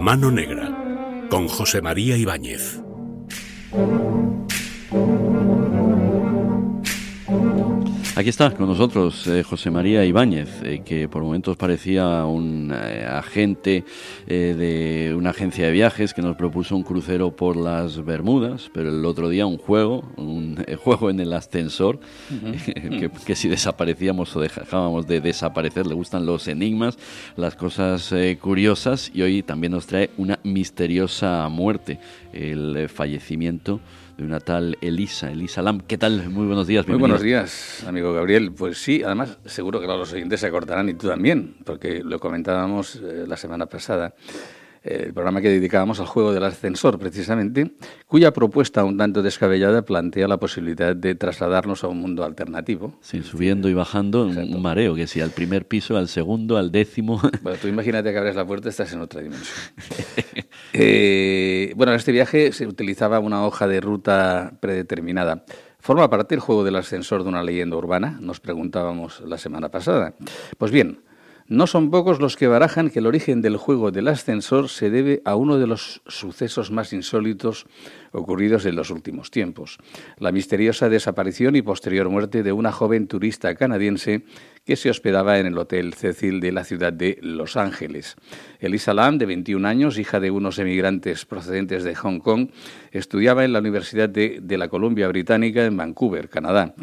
mano negra con José María Ibáñez. Aquí está con nosotros eh, José María Ibáñez, eh, que por momentos parecía un eh, agente de una agencia de viajes que nos propuso un crucero por las Bermudas, pero el otro día un juego, un juego en el ascensor, que, si desaparecíamos o dejábamos de desaparecer, le gustan los enigmas, las cosas curiosas, y hoy también nos trae una misteriosa muerte, el fallecimiento de una tal Elisa, Elisa Lam. ¿Qué tal? Muy buenos días. Muy buenos días, amigo Gabriel. Pues sí, además seguro que los oyentes se acordarán y tú también, porque lo comentábamos eh, la semana pasada el programa que dedicábamos al juego del ascensor, precisamente, cuya propuesta un tanto descabellada plantea la posibilidad de trasladarnos a un mundo alternativo. Sí, subiendo y bajando, un mareo, que si al primer piso, al segundo, al décimo. Bueno, tú imagínate que abres la puerta y estás en otra dimensión. Eh, bueno, en este viaje se utilizaba una hoja de ruta predeterminada. ¿Forma parte el juego del ascensor de una leyenda urbana? Nos preguntábamos la semana pasada. Pues bien, no son pocos los que barajan que el origen del juego del ascensor se debe a uno de los sucesos más insólitos ocurridos en los últimos tiempos, la misteriosa desaparición y posterior muerte de una joven turista canadiense que se hospedaba en el Hotel Cecil de la ciudad de Los Ángeles. Elisa Lam, de 21 años, hija de unos emigrantes procedentes de Hong Kong, estudiaba en la Universidad de, de la Columbia Británica en Vancouver, Canadá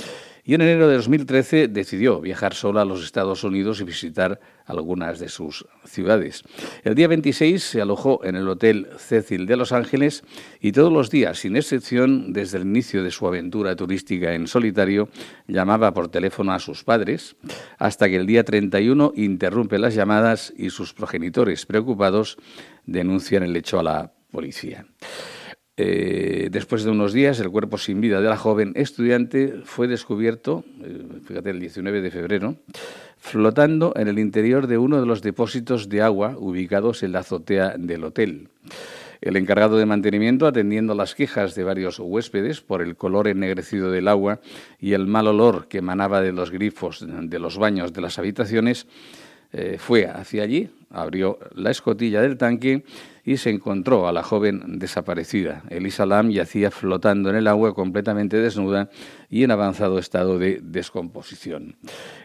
y en enero de 2013 decidió viajar sola a los Estados Unidos y visitar algunas de sus ciudades. El día 26 se alojó en el Hotel Cecil de Los Ángeles y todos los días, sin excepción, desde el inicio de su aventura turística en solitario, llamaba por teléfono a sus padres, hasta que el día 31 interrumpe las llamadas y sus progenitores, preocupados, denuncian el hecho a la policía. Eh, después de unos días, el cuerpo sin vida de la joven estudiante fue descubierto, eh, fíjate, el 19 de febrero, flotando en el interior de uno de los depósitos de agua ubicados en la azotea del hotel. El encargado de mantenimiento, atendiendo las quejas de varios huéspedes por el color ennegrecido del agua y el mal olor que emanaba de los grifos de los baños de las habitaciones, eh, fue hacia allí, abrió la escotilla del tanque y se encontró a la joven desaparecida. Elisa Lam yacía flotando en el agua completamente desnuda y en avanzado estado de descomposición.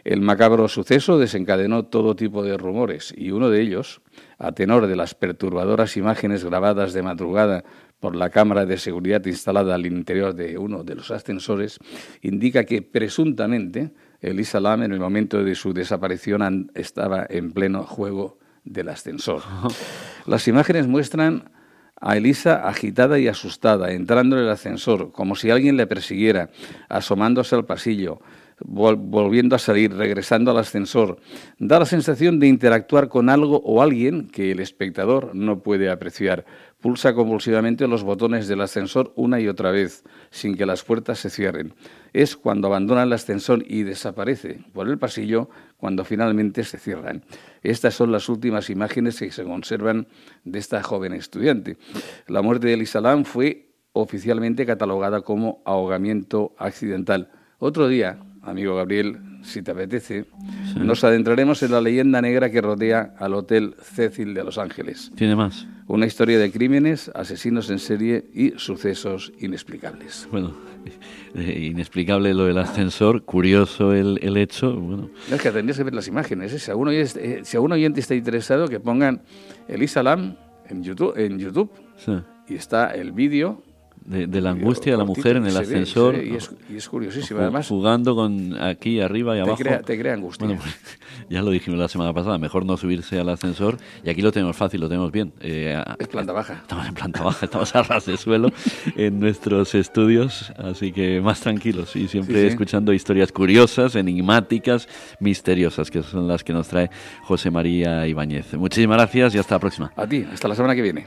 El macabro suceso desencadenó todo tipo de rumores y uno de ellos, a tenor de las perturbadoras imágenes grabadas de madrugada por la cámara de seguridad instalada al interior de uno de los ascensores, indica que presuntamente Elisa Lam en el momento de su desaparición estaba en pleno juego del ascensor. Las imágenes muestran a Elisa agitada y asustada, entrando en el ascensor, como si alguien le persiguiera, asomándose al pasillo, volviendo a salir, regresando al ascensor. Da la sensación de interactuar con algo o alguien que el espectador no puede apreciar. Pulsa convulsivamente los botones del ascensor una y otra vez, sin que las puertas se cierren. Es cuando abandona el ascensor y desaparece por el pasillo cuando finalmente se cierran. Estas son las últimas imágenes que se conservan de esta joven estudiante. La muerte de Elisa Lam fue oficialmente catalogada como ahogamiento accidental. Otro día, amigo Gabriel, si te apetece, nos adentraremos en la leyenda negra que rodea al Hotel Cecil de Los Ángeles. ¿Tiene más? Una historia de crímenes, asesinos en serie y sucesos inexplicables. Bueno, eh, inexplicable lo del ascensor, curioso el, el hecho. Bueno. es que tendrías que ver las imágenes. ¿eh? Si, alguno oyente, si algún oyente está interesado, que pongan Elisa Lam en YouTube, en YouTube y está el vídeo de, la angustia de la mujer en el ascensor. y, es, curiosísimo, además. Jugando con aquí arriba y abajo. te crea angustia. Bueno, pues, ya lo dijimos la semana pasada, mejor no subirse al ascensor. Y aquí lo tenemos fácil, lo tenemos bien. Eh, es planta baja. Estamos en planta baja, estamos a ras de suelo en nuestros estudios, así que más tranquilos y siempre escuchando historias curiosas, enigmáticas, misteriosas, que son las que nos trae José María Ibáñez. Muchísimas gracias y hasta la próxima. A ti, hasta la semana que viene.